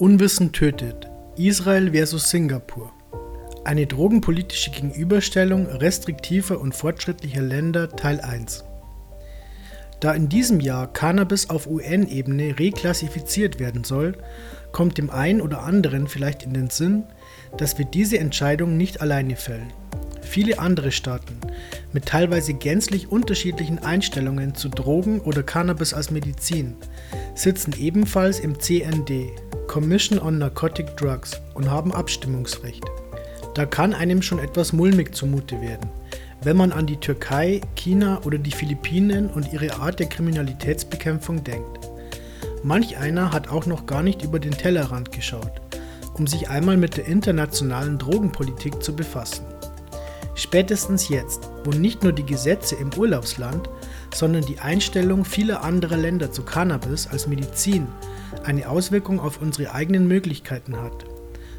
Unwissen tötet. Israel versus Singapur. Eine drogenpolitische Gegenüberstellung restriktiver und fortschrittlicher Länder Teil 1. Da in diesem Jahr Cannabis auf UN-Ebene reklassifiziert werden soll, kommt dem einen oder anderen vielleicht in den Sinn, dass wir diese Entscheidung nicht alleine fällen. Viele andere Staaten mit teilweise gänzlich unterschiedlichen Einstellungen zu Drogen oder Cannabis als Medizin sitzen ebenfalls im CND, Commission on Narcotic Drugs, und haben Abstimmungsrecht. Da kann einem schon etwas mulmig zumute werden, wenn man an die Türkei, China oder die Philippinen und ihre Art der Kriminalitätsbekämpfung denkt. Manch einer hat auch noch gar nicht über den Tellerrand geschaut, um sich einmal mit der internationalen Drogenpolitik zu befassen. Spätestens jetzt, wo nicht nur die Gesetze im Urlaubsland, sondern die Einstellung vieler anderer Länder zu Cannabis als Medizin eine Auswirkung auf unsere eigenen Möglichkeiten hat,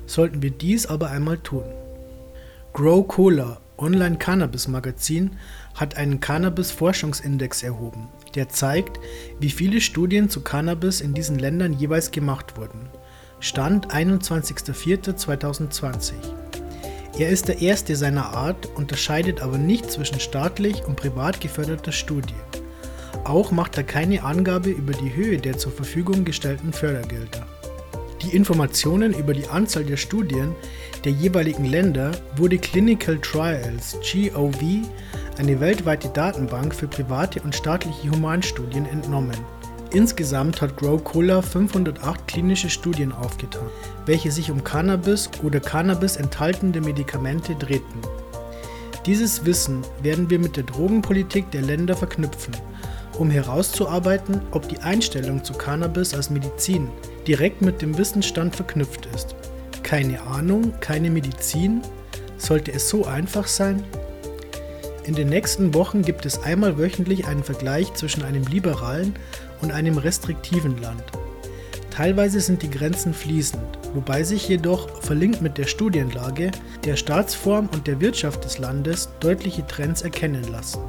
sollten wir dies aber einmal tun. Grow Cola, Online-Cannabis-Magazin, hat einen Cannabis-Forschungsindex erhoben, der zeigt, wie viele Studien zu Cannabis in diesen Ländern jeweils gemacht wurden. Stand 21.04.2020. Er ist der erste seiner Art, unterscheidet aber nicht zwischen staatlich und privat geförderter Studie. Auch macht er keine Angabe über die Höhe der zur Verfügung gestellten Fördergelder. Die Informationen über die Anzahl der Studien der jeweiligen Länder wurde Clinical Trials GOV, eine weltweite Datenbank für private und staatliche Humanstudien, entnommen. Insgesamt hat Grow Cola 508 klinische Studien aufgetan, welche sich um Cannabis oder Cannabis enthaltende Medikamente drehten. Dieses Wissen werden wir mit der Drogenpolitik der Länder verknüpfen, um herauszuarbeiten, ob die Einstellung zu Cannabis als Medizin direkt mit dem Wissensstand verknüpft ist. Keine Ahnung, keine Medizin? Sollte es so einfach sein? In den nächsten Wochen gibt es einmal wöchentlich einen Vergleich zwischen einem liberalen und einem restriktiven Land. Teilweise sind die Grenzen fließend, wobei sich jedoch, verlinkt mit der Studienlage, der Staatsform und der Wirtschaft des Landes deutliche Trends erkennen lassen.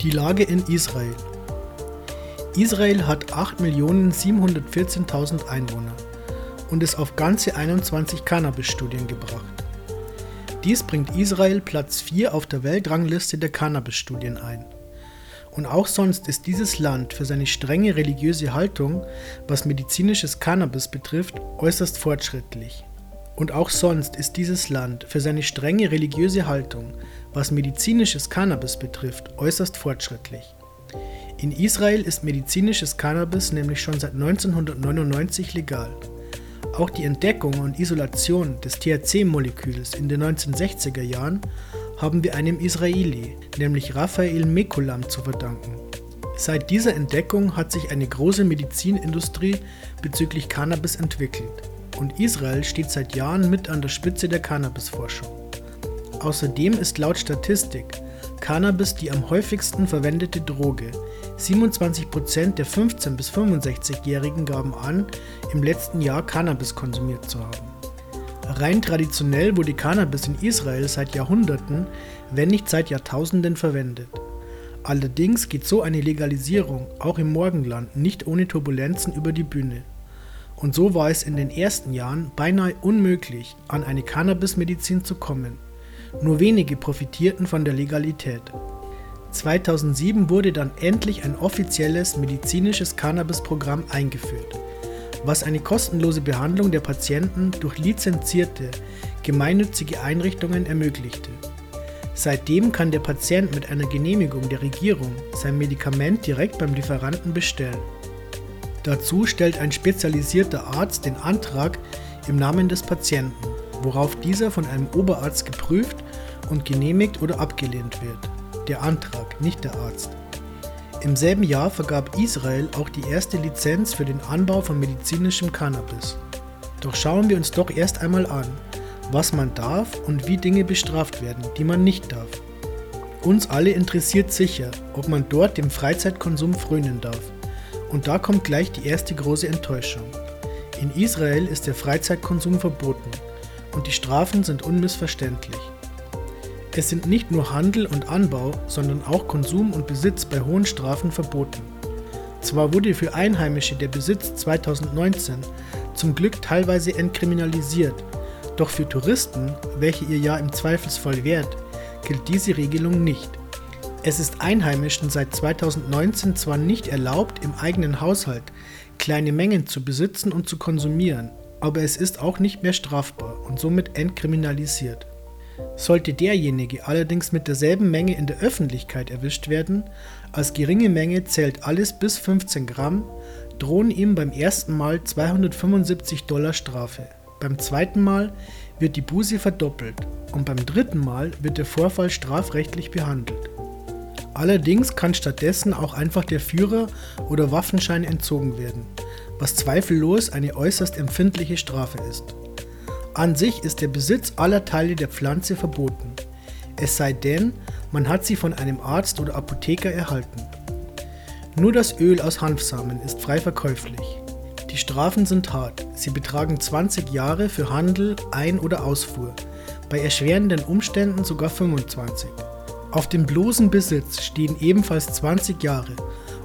Die Lage in Israel. Israel hat 8.714.000 Einwohner und ist auf ganze 21 Cannabis-Studien gebracht. Dies bringt Israel Platz 4 auf der Weltrangliste der Cannabis-Studien ein. Und auch sonst ist dieses Land für seine strenge religiöse Haltung, was medizinisches Cannabis betrifft, äußerst fortschrittlich. Und auch sonst ist dieses Land für seine strenge religiöse Haltung, was medizinisches Cannabis betrifft, äußerst fortschrittlich. In Israel ist medizinisches Cannabis nämlich schon seit 1999 legal. Auch die Entdeckung und Isolation des THC-Moleküls in den 1960er Jahren haben wir einem Israeli, nämlich Raphael Mekulam, zu verdanken. Seit dieser Entdeckung hat sich eine große Medizinindustrie bezüglich Cannabis entwickelt und Israel steht seit Jahren mit an der Spitze der Cannabisforschung. Außerdem ist laut Statistik Cannabis die am häufigsten verwendete Droge. 27% der 15- bis 65-Jährigen gaben an, im letzten Jahr Cannabis konsumiert zu haben. Rein traditionell wurde Cannabis in Israel seit Jahrhunderten, wenn nicht seit Jahrtausenden verwendet. Allerdings geht so eine Legalisierung auch im Morgenland nicht ohne Turbulenzen über die Bühne. Und so war es in den ersten Jahren beinahe unmöglich, an eine Cannabismedizin zu kommen. Nur wenige profitierten von der Legalität. 2007 wurde dann endlich ein offizielles medizinisches Cannabis-Programm eingeführt was eine kostenlose Behandlung der Patienten durch lizenzierte, gemeinnützige Einrichtungen ermöglichte. Seitdem kann der Patient mit einer Genehmigung der Regierung sein Medikament direkt beim Lieferanten bestellen. Dazu stellt ein spezialisierter Arzt den Antrag im Namen des Patienten, worauf dieser von einem Oberarzt geprüft und genehmigt oder abgelehnt wird. Der Antrag, nicht der Arzt. Im selben Jahr vergab Israel auch die erste Lizenz für den Anbau von medizinischem Cannabis. Doch schauen wir uns doch erst einmal an, was man darf und wie Dinge bestraft werden, die man nicht darf. Uns alle interessiert sicher, ob man dort dem Freizeitkonsum frönen darf. Und da kommt gleich die erste große Enttäuschung. In Israel ist der Freizeitkonsum verboten und die Strafen sind unmissverständlich. Es sind nicht nur Handel und Anbau, sondern auch Konsum und Besitz bei hohen Strafen verboten. Zwar wurde für Einheimische der Besitz 2019 zum Glück teilweise entkriminalisiert, doch für Touristen, welche ihr ja im Zweifelsfall wert, gilt diese Regelung nicht. Es ist Einheimischen seit 2019 zwar nicht erlaubt, im eigenen Haushalt kleine Mengen zu besitzen und zu konsumieren, aber es ist auch nicht mehr strafbar und somit entkriminalisiert. Sollte derjenige allerdings mit derselben Menge in der Öffentlichkeit erwischt werden, als geringe Menge zählt alles bis 15 Gramm, drohen ihm beim ersten Mal 275 Dollar Strafe. Beim zweiten Mal wird die Buße verdoppelt und beim dritten Mal wird der Vorfall strafrechtlich behandelt. Allerdings kann stattdessen auch einfach der Führer oder Waffenschein entzogen werden, was zweifellos eine äußerst empfindliche Strafe ist. An sich ist der Besitz aller Teile der Pflanze verboten, es sei denn, man hat sie von einem Arzt oder Apotheker erhalten. Nur das Öl aus Hanfsamen ist frei verkäuflich. Die Strafen sind hart, sie betragen 20 Jahre für Handel, Ein- oder Ausfuhr, bei erschwerenden Umständen sogar 25. Auf dem bloßen Besitz stehen ebenfalls 20 Jahre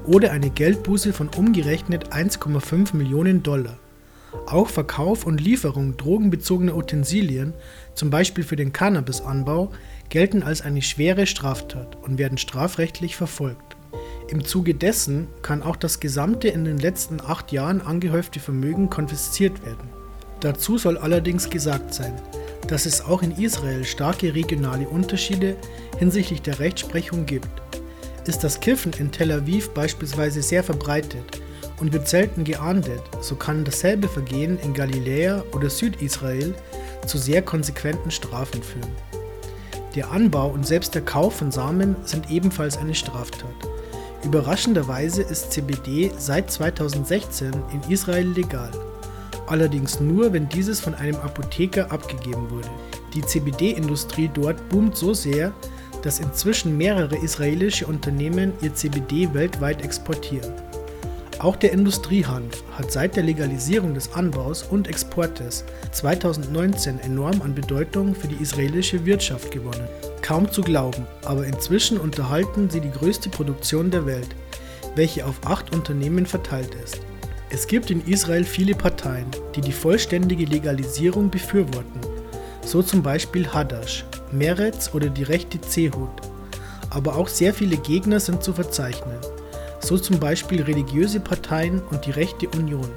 oder eine Geldbuße von umgerechnet 1,5 Millionen Dollar. Auch Verkauf und Lieferung drogenbezogener Utensilien, zum Beispiel für den Cannabisanbau, gelten als eine schwere Straftat und werden strafrechtlich verfolgt. Im Zuge dessen kann auch das gesamte in den letzten acht Jahren angehäufte Vermögen konfisziert werden. Dazu soll allerdings gesagt sein, dass es auch in Israel starke regionale Unterschiede hinsichtlich der Rechtsprechung gibt. Ist das Kiffen in Tel Aviv beispielsweise sehr verbreitet und wird selten geahndet, so kann dasselbe Vergehen in Galiläa oder Südisrael zu sehr konsequenten Strafen führen. Der Anbau und selbst der Kauf von Samen sind ebenfalls eine Straftat. Überraschenderweise ist CBD seit 2016 in Israel legal allerdings nur, wenn dieses von einem Apotheker abgegeben wurde. Die CBD-Industrie dort boomt so sehr, dass inzwischen mehrere israelische Unternehmen ihr CBD weltweit exportieren. Auch der Industriehanf hat seit der Legalisierung des Anbaus und Exportes 2019 enorm an Bedeutung für die israelische Wirtschaft gewonnen. Kaum zu glauben, aber inzwischen unterhalten sie die größte Produktion der Welt, welche auf acht Unternehmen verteilt ist. Es gibt in Israel viele Parteien, die die vollständige Legalisierung befürworten, so zum Beispiel Hadash, Meretz oder die rechte Zehut. Aber auch sehr viele Gegner sind zu verzeichnen, so zum Beispiel religiöse Parteien und die rechte Union.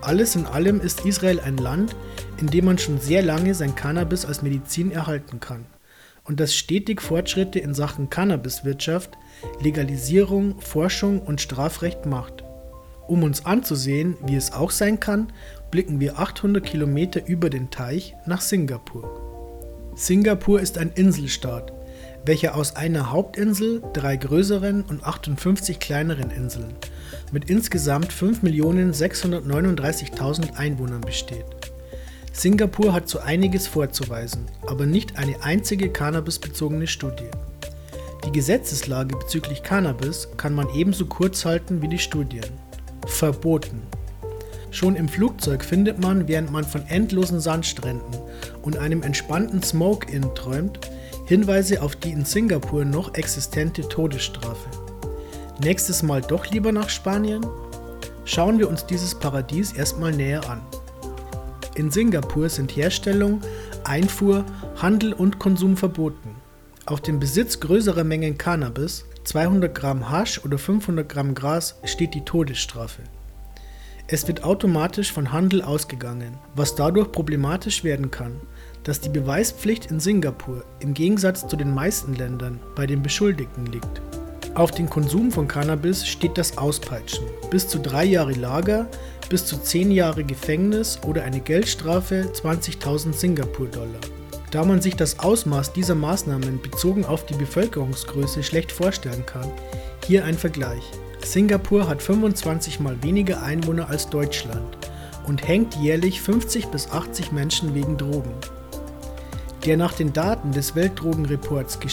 Alles in allem ist Israel ein Land, in dem man schon sehr lange sein Cannabis als Medizin erhalten kann und das stetig Fortschritte in Sachen Cannabiswirtschaft, Legalisierung, Forschung und Strafrecht macht. Um uns anzusehen, wie es auch sein kann, blicken wir 800 Kilometer über den Teich nach Singapur. Singapur ist ein Inselstaat, welcher aus einer Hauptinsel, drei größeren und 58 kleineren Inseln mit insgesamt 5.639.000 Einwohnern besteht. Singapur hat so einiges vorzuweisen, aber nicht eine einzige cannabisbezogene Studie. Die Gesetzeslage bezüglich Cannabis kann man ebenso kurz halten wie die Studien verboten. Schon im Flugzeug findet man, während man von endlosen Sandstränden und einem entspannten Smoke-In träumt, Hinweise auf die in Singapur noch existente Todesstrafe. Nächstes Mal doch lieber nach Spanien? Schauen wir uns dieses Paradies erstmal näher an. In Singapur sind Herstellung, Einfuhr, Handel und Konsum verboten. Auf den Besitz größerer Mengen Cannabis 200 Gramm Hasch oder 500 Gramm Gras steht die Todesstrafe. Es wird automatisch von Handel ausgegangen, was dadurch problematisch werden kann, dass die Beweispflicht in Singapur im Gegensatz zu den meisten Ländern bei den Beschuldigten liegt. Auf den Konsum von Cannabis steht das Auspeitschen, bis zu drei Jahre Lager, bis zu zehn Jahre Gefängnis oder eine Geldstrafe 20.000 Singapur-Dollar. Da man sich das Ausmaß dieser Maßnahmen bezogen auf die Bevölkerungsgröße schlecht vorstellen kann, hier ein Vergleich. Singapur hat 25 mal weniger Einwohner als Deutschland und hängt jährlich 50 bis 80 Menschen wegen Drogen. Der nach den Daten des Weltdrogenreports geschätzte